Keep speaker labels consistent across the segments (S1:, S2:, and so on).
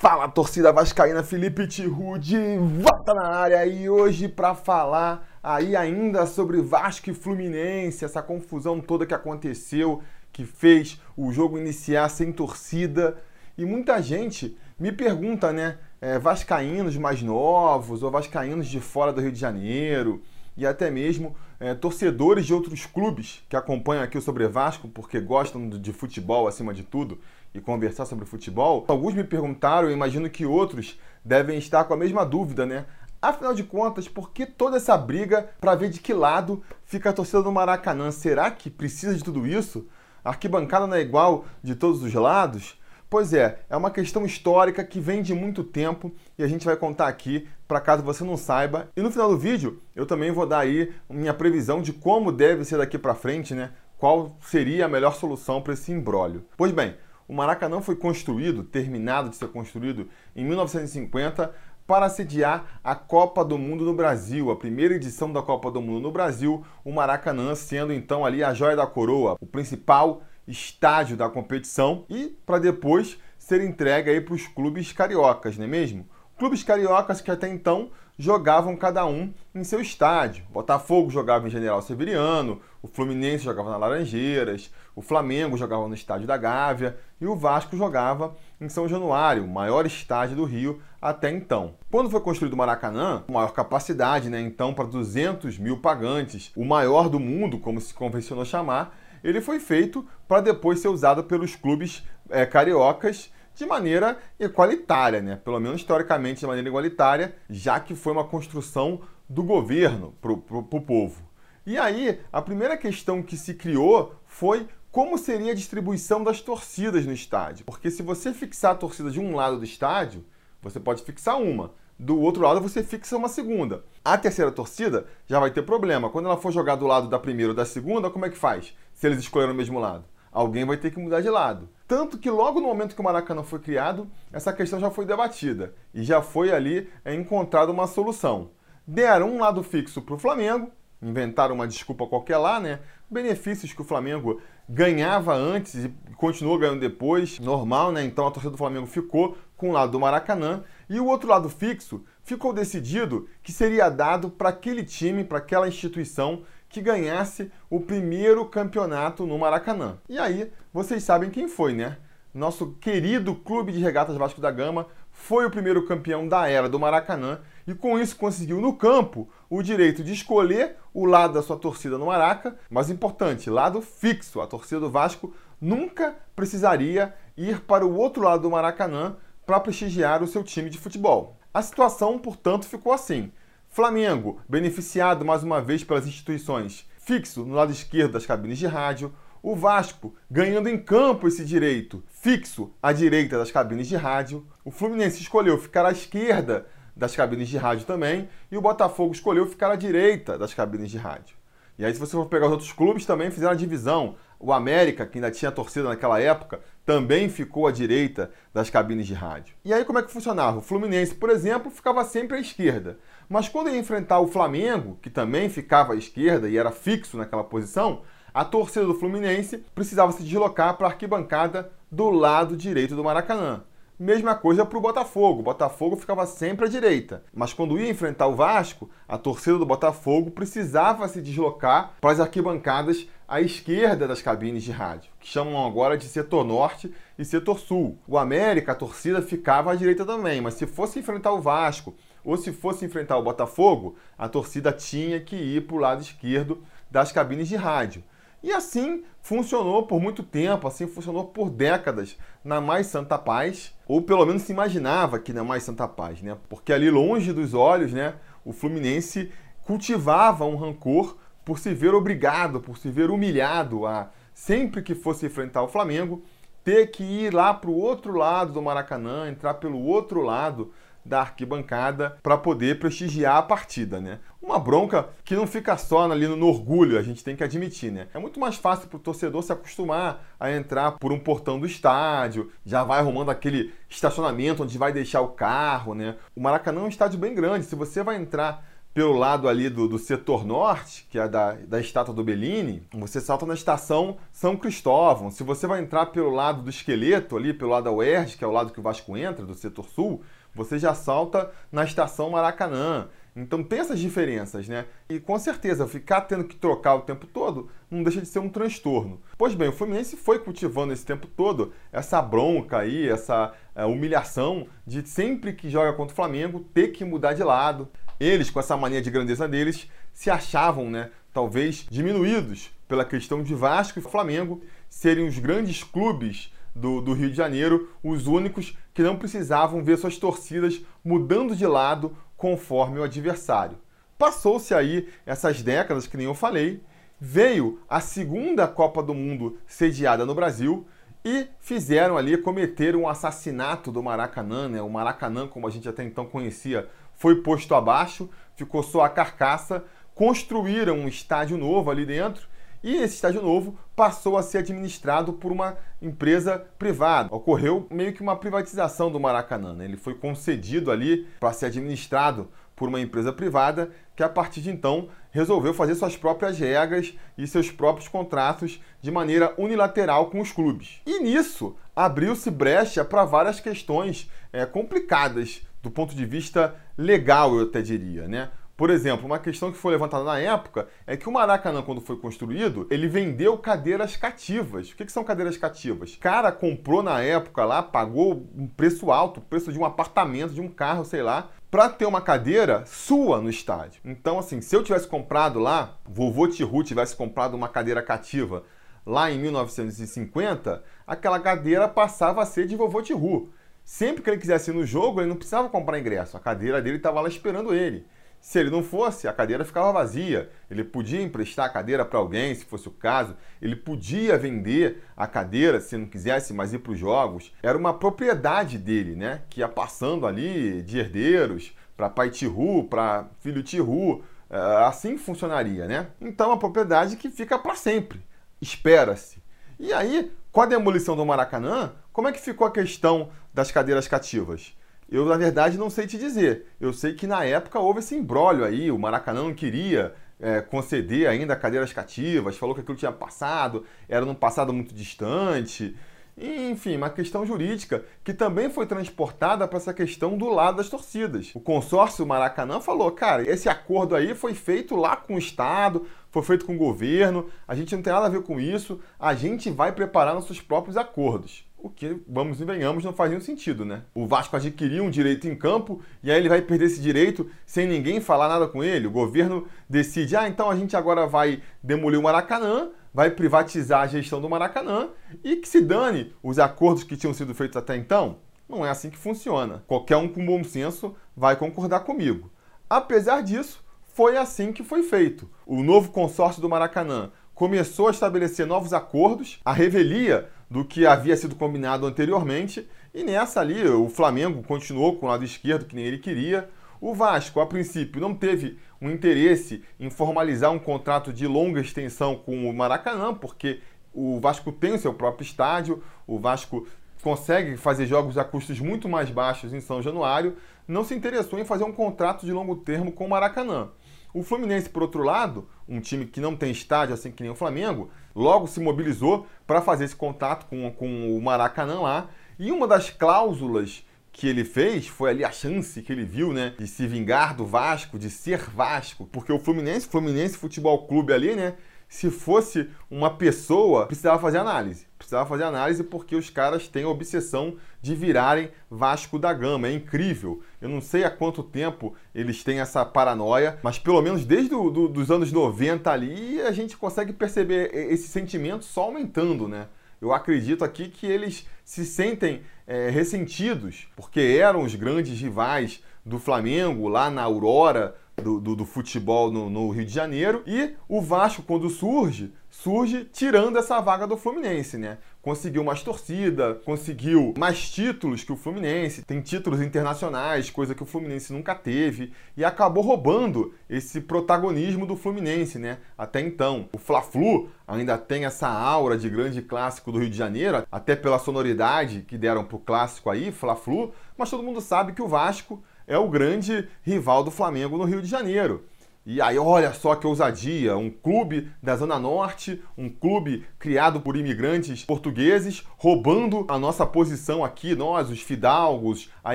S1: Fala torcida vascaína, Felipe Tirude, volta na área. E hoje para falar aí ainda sobre Vasco e Fluminense, essa confusão toda que aconteceu, que fez o jogo iniciar sem torcida. E muita gente me pergunta, né, é, vascaínos mais novos ou vascaínos de fora do Rio de Janeiro e até mesmo é, torcedores de outros clubes que acompanham aqui o Sobre Vasco porque gostam de futebol acima de tudo e conversar sobre futebol, alguns me perguntaram, eu imagino que outros devem estar com a mesma dúvida, né? Afinal de contas, por que toda essa briga para ver de que lado fica a torcida do Maracanã? Será que precisa de tudo isso? A arquibancada não é igual de todos os lados? Pois é, é uma questão histórica que vem de muito tempo e a gente vai contar aqui para caso você não saiba. E no final do vídeo eu também vou dar aí minha previsão de como deve ser daqui para frente, né? Qual seria a melhor solução para esse imbróglio. Pois bem, o Maracanã foi construído, terminado de ser construído, em 1950 para sediar a Copa do Mundo no Brasil, a primeira edição da Copa do Mundo no Brasil, o Maracanã sendo então ali a joia da coroa, o principal estádio da competição e para depois ser entregue aí para os clubes cariocas, não é mesmo? Clubes cariocas que até então jogavam cada um em seu estádio. Botafogo jogava em General Severiano, o Fluminense jogava na Laranjeiras, o Flamengo jogava no estádio da Gávea e o Vasco jogava em São Januário, o maior estádio do Rio até então. Quando foi construído o Maracanã, com maior capacidade, né, então para 200 mil pagantes, o maior do mundo, como se convencionou chamar, ele foi feito para depois ser usado pelos clubes é, cariocas de maneira igualitária, né? pelo menos historicamente de maneira igualitária, já que foi uma construção do governo para o povo. E aí, a primeira questão que se criou foi como seria a distribuição das torcidas no estádio. Porque se você fixar a torcida de um lado do estádio, você pode fixar uma. Do outro lado, você fixa uma segunda. A terceira torcida já vai ter problema. Quando ela for jogar do lado da primeira ou da segunda, como é que faz? Se eles escolheram o mesmo lado alguém vai ter que mudar de lado. Tanto que logo no momento que o Maracanã foi criado, essa questão já foi debatida e já foi ali é, encontrada uma solução. Deram um lado fixo para o Flamengo, inventaram uma desculpa qualquer lá, né? Benefícios que o Flamengo ganhava antes e continuou ganhando depois, normal, né? Então a torcida do Flamengo ficou com o lado do Maracanã e o outro lado fixo ficou decidido que seria dado para aquele time, para aquela instituição que ganhasse o primeiro campeonato no Maracanã. E aí, vocês sabem quem foi, né? Nosso querido Clube de Regatas Vasco da Gama foi o primeiro campeão da era do Maracanã e com isso conseguiu no campo o direito de escolher o lado da sua torcida no Maraca, mas importante, lado fixo. A torcida do Vasco nunca precisaria ir para o outro lado do Maracanã para prestigiar o seu time de futebol. A situação, portanto, ficou assim. Flamengo, beneficiado mais uma vez pelas instituições, fixo no lado esquerdo das cabines de rádio. O Vasco ganhando em campo esse direito, fixo à direita das cabines de rádio. O Fluminense escolheu ficar à esquerda das cabines de rádio também. E o Botafogo escolheu ficar à direita das cabines de rádio. E aí, se você for pegar os outros clubes, também fizeram a divisão. O América, que ainda tinha torcida naquela época, também ficou à direita das cabines de rádio. E aí, como é que funcionava? O Fluminense, por exemplo, ficava sempre à esquerda. Mas quando ia enfrentar o Flamengo, que também ficava à esquerda e era fixo naquela posição, a torcida do Fluminense precisava se deslocar para a arquibancada do lado direito do Maracanã. Mesma coisa para o Botafogo. O Botafogo ficava sempre à direita. Mas quando ia enfrentar o Vasco, a torcida do Botafogo precisava se deslocar para as arquibancadas à esquerda das cabines de rádio, que chamam agora de setor norte e setor sul. O América, a torcida ficava à direita também, mas se fosse enfrentar o Vasco ou se fosse enfrentar o Botafogo, a torcida tinha que ir para o lado esquerdo das cabines de rádio. E assim funcionou por muito tempo, assim funcionou por décadas na Mais Santa Paz, ou pelo menos se imaginava que na Mais Santa Paz, né? Porque ali longe dos olhos, né, o Fluminense cultivava um rancor por se ver obrigado, por se ver humilhado a sempre que fosse enfrentar o Flamengo, ter que ir lá para o outro lado do Maracanã, entrar pelo outro lado da arquibancada para poder prestigiar a partida, né? Uma bronca que não fica só ali no, orgulho, a gente tem que admitir, né? É muito mais fácil para o torcedor se acostumar a entrar por um portão do estádio, já vai arrumando aquele estacionamento onde vai deixar o carro, né? O Maracanã é um estádio bem grande, se você vai entrar pelo lado ali do, do setor norte, que é da, da estátua do Bellini, você salta na estação São Cristóvão. Se você vai entrar pelo lado do esqueleto, ali pelo lado da UERJ, que é o lado que o Vasco entra, do setor sul, você já salta na estação Maracanã. Então tem essas diferenças, né? E com certeza, ficar tendo que trocar o tempo todo não deixa de ser um transtorno. Pois bem, o Fluminense foi cultivando esse tempo todo essa bronca aí, essa é, humilhação de sempre que joga contra o Flamengo ter que mudar de lado. Eles, com essa mania de grandeza deles, se achavam, né, talvez diminuídos pela questão de Vasco e Flamengo serem os grandes clubes do, do, Rio de Janeiro, os únicos que não precisavam ver suas torcidas mudando de lado conforme o adversário. Passou-se aí essas décadas, que nem eu falei, veio a segunda Copa do Mundo sediada no Brasil e fizeram ali, cometeram um assassinato do Maracanã, né? O Maracanã, como a gente até então conhecia, foi posto abaixo, ficou só a carcaça, construíram um estádio novo ali dentro e esse estádio novo passou a ser administrado por uma empresa privada. Ocorreu meio que uma privatização do Maracanã. Né? Ele foi concedido ali para ser administrado por uma empresa privada que a partir de então resolveu fazer suas próprias regras e seus próprios contratos de maneira unilateral com os clubes. E nisso abriu-se brecha para várias questões é, complicadas do ponto de vista legal, eu até diria, né? Por exemplo, uma questão que foi levantada na época é que o Maracanã, quando foi construído, ele vendeu cadeiras cativas. O que, são cadeiras cativas? O cara comprou na época lá, pagou um preço alto, preço de um apartamento, de um carro, sei lá, para ter uma cadeira sua no estádio. Então, assim, se eu tivesse comprado lá, vovô Tihu tivesse comprado uma cadeira cativa lá em 1950, aquela cadeira passava a ser de vovô Tihu. Sempre que ele quisesse ir no jogo, ele não precisava comprar ingresso. A cadeira dele estava lá esperando ele. Se ele não fosse, a cadeira ficava vazia. Ele podia emprestar a cadeira para alguém, se fosse o caso. Ele podia vender a cadeira se não quisesse mais ir para os jogos. Era uma propriedade dele, né? Que ia passando ali de herdeiros para pai Tihu, para filho Tihu. É, assim funcionaria, né? Então, é uma propriedade que fica para sempre. Espera-se. E aí, com a demolição do Maracanã, como é que ficou a questão das cadeiras cativas? Eu, na verdade, não sei te dizer. Eu sei que na época houve esse embrólio aí, o Maracanã não queria é, conceder ainda cadeiras cativas, falou que aquilo tinha passado, era num passado muito distante. Enfim, uma questão jurídica que também foi transportada para essa questão do lado das torcidas. O consórcio Maracanã falou: cara, esse acordo aí foi feito lá com o Estado, foi feito com o governo, a gente não tem nada a ver com isso, a gente vai preparar nossos próprios acordos. O que, vamos e venhamos, não faz nenhum sentido, né? O Vasco adquiriu um direito em campo e aí ele vai perder esse direito sem ninguém falar nada com ele. O governo decide, ah, então a gente agora vai demolir o Maracanã, vai privatizar a gestão do Maracanã e que se dane os acordos que tinham sido feitos até então. Não é assim que funciona. Qualquer um com bom senso vai concordar comigo. Apesar disso, foi assim que foi feito. O novo consórcio do Maracanã começou a estabelecer novos acordos, a revelia do que havia sido combinado anteriormente, e nessa ali o Flamengo continuou com o lado esquerdo que nem ele queria. O Vasco, a princípio, não teve um interesse em formalizar um contrato de longa extensão com o Maracanã, porque o Vasco tem o seu próprio estádio, o Vasco consegue fazer jogos a custos muito mais baixos em São Januário, não se interessou em fazer um contrato de longo termo com o Maracanã. O Fluminense, por outro lado, um time que não tem estádio, assim que nem o Flamengo, logo se mobilizou para fazer esse contato com, com o Maracanã lá. E uma das cláusulas que ele fez foi ali a chance que ele viu, né, de se vingar do Vasco, de ser Vasco, porque o Fluminense, Fluminense Futebol Clube ali, né, se fosse uma pessoa, precisava fazer análise. Precisava fazer análise porque os caras têm a obsessão de virarem Vasco da Gama. É incrível. Eu não sei há quanto tempo eles têm essa paranoia, mas pelo menos desde do, do, os anos 90 ali, a gente consegue perceber esse sentimento só aumentando, né? Eu acredito aqui que eles se sentem é, ressentidos, porque eram os grandes rivais do Flamengo lá na Aurora do, do, do futebol no, no, Rio de Janeiro. E o Vasco, quando surge, surge tirando essa vaga do Fluminense, né? Conseguiu mais torcida, conseguiu mais títulos que o Fluminense, tem títulos internacionais, coisa que o Fluminense nunca teve, e acabou roubando esse protagonismo do Fluminense, né? Até então. O Fla-Flu ainda tem essa aura de grande clássico do Rio de Janeiro, até pela sonoridade que deram pro clássico aí, Fla-Flu, mas todo mundo sabe que o Vasco é o grande rival do Flamengo no Rio de Janeiro. E aí, olha só que ousadia! Um clube da Zona Norte, um clube criado por imigrantes portugueses, roubando a nossa posição aqui, nós, os fidalgos, a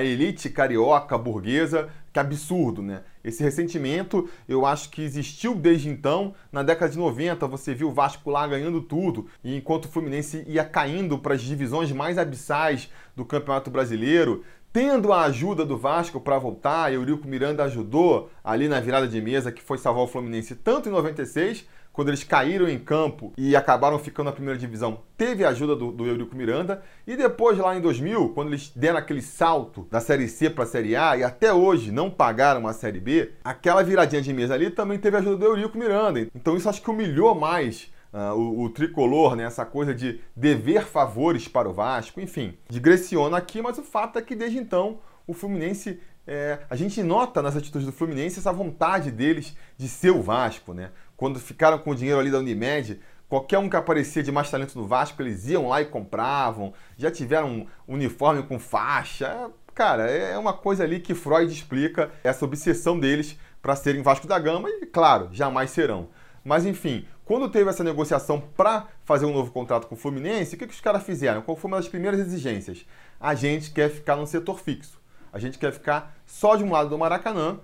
S1: elite carioca burguesa. Que absurdo, né? Esse ressentimento eu acho que existiu desde então. Na década de 90 você viu o Vasco lá ganhando tudo, e enquanto o Fluminense ia caindo para as divisões mais abissais do Campeonato Brasileiro, tendo a ajuda do Vasco para voltar, e Eurico Miranda ajudou ali na virada de mesa que foi salvar o Fluminense tanto em 96, quando eles caíram em campo e acabaram ficando na primeira divisão, teve a ajuda do, do Eurico Miranda, e depois lá em 2000, quando eles deram aquele salto da Série C para a Série A e até hoje não pagaram a Série B, aquela viradinha de mesa ali também teve a ajuda do Eurico Miranda. Então isso acho que humilhou mais Uh, o, o, tricolor, né, essa coisa de dever favores para o Vasco, enfim, digressiona aqui, mas o fato é que desde então o Fluminense, é, a gente nota nas atitudes do Fluminense essa vontade deles de ser o Vasco, né? Quando ficaram com o dinheiro ali da Unimed, qualquer um que aparecia de mais talento no Vasco, eles iam lá e compravam, já tiveram um uniforme com faixa, cara, é uma coisa ali que Freud explica essa obsessão deles para serem Vasco da Gama e, claro, jamais serão. Mas enfim, quando teve essa negociação para fazer um novo contrato com o Fluminense, o que, que os caras fizeram? Qual foi uma das primeiras exigências? A gente quer ficar no setor fixo. A gente quer ficar só de um lado do Maracanã.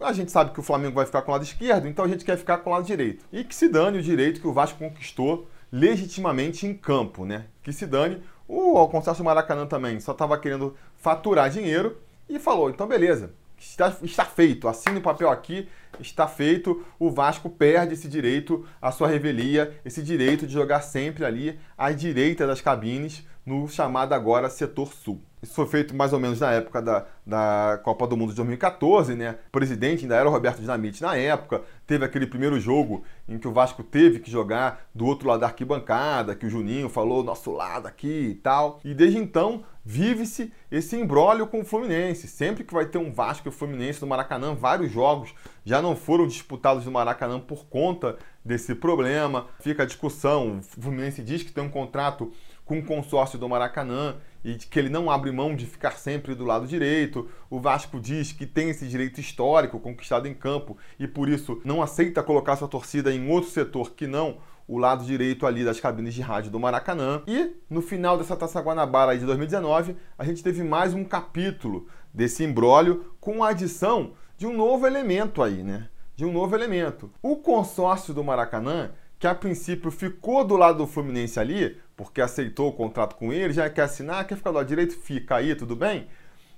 S1: A gente sabe que o Flamengo vai ficar com o lado esquerdo, então a gente quer ficar com o lado direito. E que se dane o direito que o Vasco conquistou legitimamente em campo, né? Que se dane. O consórcio Maracanã também só estava querendo faturar dinheiro e falou: então beleza, Está, está feito, assine o papel aqui, está feito. O Vasco perde esse direito à sua revelia, esse direito de jogar sempre ali à direita das cabines, no chamado agora setor sul. Isso foi feito mais ou menos na época da, da Copa do Mundo de 2014, né? O presidente ainda era o Roberto Dinamite na época. Teve aquele primeiro jogo em que o Vasco teve que jogar do outro lado da arquibancada, que o Juninho falou nosso lado aqui e tal. E desde então vive-se esse embrólio com o Fluminense. Sempre que vai ter um Vasco e o Fluminense no Maracanã, vários jogos já não foram disputados no Maracanã por conta desse problema. Fica a discussão. O Fluminense diz que tem um contrato com o consórcio do Maracanã e que ele não abre mão de ficar sempre do lado direito. O Vasco diz que tem esse direito histórico conquistado em campo e por isso não aceita colocar sua torcida em outro setor que não o lado direito ali das cabines de rádio do Maracanã. E no final dessa Taça Guanabara de 2019, a gente teve mais um capítulo desse imbróglio com a adição de um novo elemento aí, né? De um novo elemento. O consórcio do Maracanã, que a princípio ficou do lado do Fluminense ali, porque aceitou o contrato com ele, já quer assinar, quer ficar do lado direito, fica aí, tudo bem?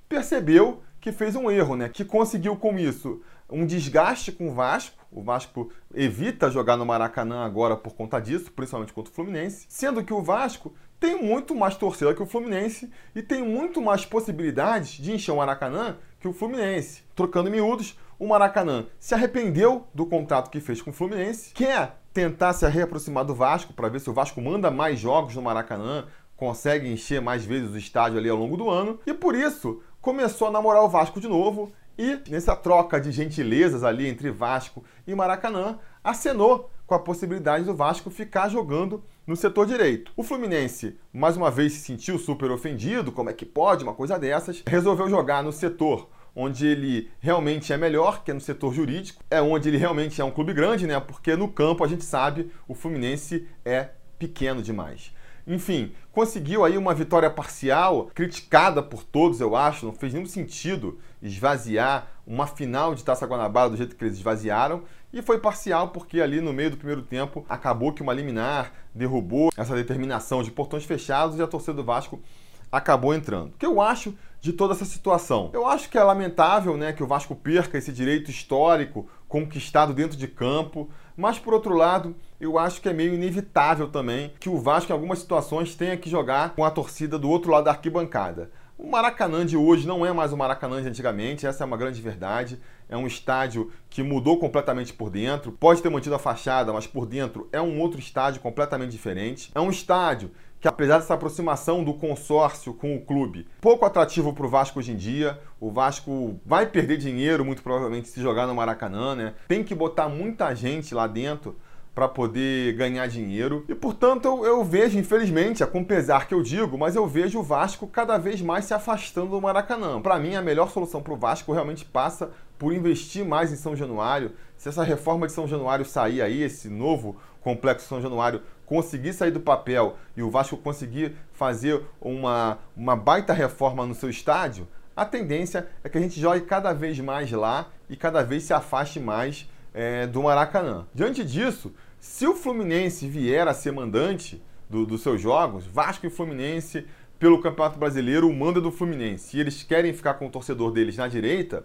S1: Percebeu que fez um erro, né? Que conseguiu com isso um desgaste com o Vasco. O Vasco evita jogar no Maracanã agora por conta disso, principalmente contra o Fluminense, sendo que o Vasco tem muito mais torcida que o Fluminense e tem muito mais possibilidades de encher o Maracanã que o Fluminense. Trocando miúdos, o Maracanã se arrependeu do contrato que fez com o Fluminense, quer tentar se reaproximar do Vasco para ver se o Vasco manda mais jogos no Maracanã, consegue encher mais vezes o estádio ali ao longo do ano, e por isso começou a namorar o Vasco de novo e nessa troca de gentilezas ali entre Vasco e Maracanã, acenou com a possibilidade do Vasco ficar jogando no setor direito. O Fluminense, mais uma vez, se sentiu super ofendido, como é que pode uma coisa dessas, resolveu jogar no setor onde ele realmente é melhor, que é no setor jurídico, é onde ele realmente é um clube grande, né? Porque no campo a gente sabe o Fluminense é pequeno demais. Enfim, conseguiu aí uma vitória parcial, criticada por todos, eu acho, não fez nenhum sentido esvaziar uma final de Taça Guanabara do jeito que eles esvaziaram, e foi parcial porque ali no meio do primeiro tempo acabou que uma liminar derrubou essa determinação de portões fechados e a torcida do Vasco acabou entrando. O que eu acho de toda essa situação? Eu acho que é lamentável né, que o Vasco perca esse direito histórico conquistado dentro de campo, mas por outro lado, eu acho que é meio inevitável também que o Vasco, em algumas situações, tenha que jogar com a torcida do outro lado da arquibancada. O Maracanã de hoje não é mais o Maracanã de antigamente, essa é uma grande verdade. É um estádio que mudou completamente por dentro. Pode ter mantido a fachada, mas por dentro é um outro estádio completamente diferente. É um estádio que, apesar dessa aproximação do consórcio com o clube, pouco atrativo para o Vasco hoje em dia. O Vasco vai perder dinheiro, muito provavelmente, se jogar no Maracanã, né? Tem que botar muita gente lá dentro para poder ganhar dinheiro. E portanto eu, vejo, infelizmente, é com pesar que eu digo, mas eu vejo o Vasco cada vez mais se afastando do Maracanã. Para mim, a melhor solução para o Vasco realmente passa por investir mais em São Januário. Se essa reforma de São Januário sair aí, esse novo complexo São Januário conseguir sair do papel e o Vasco conseguir fazer uma, uma baita reforma no seu estádio, a tendência é que a gente jogue cada vez mais lá e cada vez se afaste mais é, do Maracanã. Diante disso, se o Fluminense vier a ser mandante do, dos seus jogos, Vasco e Fluminense pelo Campeonato Brasileiro, o mando é do Fluminense, e eles querem ficar com o torcedor deles na direita,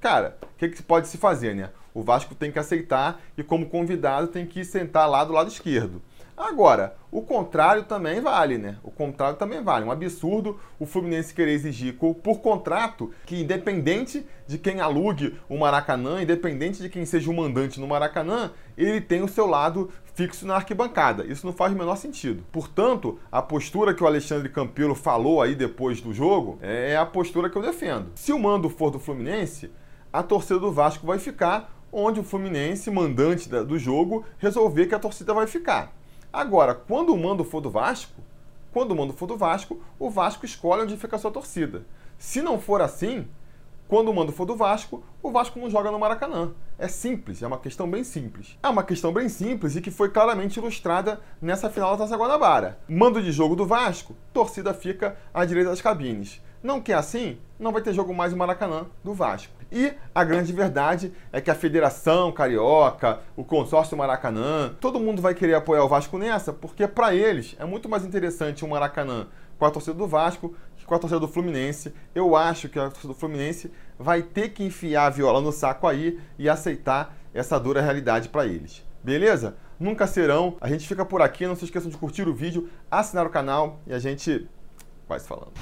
S1: cara, o que, que pode se fazer, né? O Vasco tem que aceitar e, como convidado, tem que sentar lá do lado esquerdo. Agora, o contrário também vale, né? O contrário também vale. Um absurdo o Fluminense querer exigir por contrato que, independente de quem alugue o Maracanã, independente de quem seja o mandante no Maracanã, ele tem o seu lado fixo na arquibancada. Isso não faz o menor sentido. Portanto, a postura que o Alexandre Campelo falou aí depois do jogo é a postura que eu defendo. Se o mando for do Fluminense, a torcida do Vasco vai ficar onde o Fluminense, mandante do jogo, resolver que a torcida vai ficar. Agora, quando o mando for do Vasco, quando o mando for do Vasco, o Vasco escolhe onde fica a sua torcida. Se não for assim, quando o mando for do Vasco, o Vasco não joga no Maracanã. É simples, é uma questão bem simples. É uma questão bem simples e que foi claramente ilustrada nessa final da Taça Guanabara. Mando de jogo do Vasco, torcida fica à direita das cabines. Não quer assim? Não vai ter jogo mais no Maracanã do Vasco. E a grande verdade é que a Federação Carioca, o consórcio Maracanã, todo mundo vai querer apoiar o Vasco nessa, porque para eles é muito mais interessante o Maracanã com a torcida do Vasco que com a torcida do Fluminense. Eu acho que a torcida do Fluminense vai ter que enfiar a viola no saco aí e aceitar essa dura realidade para eles. Beleza? Nunca serão. A gente fica por aqui. Não se esqueçam de curtir o vídeo, assinar o canal e a gente vai se falando.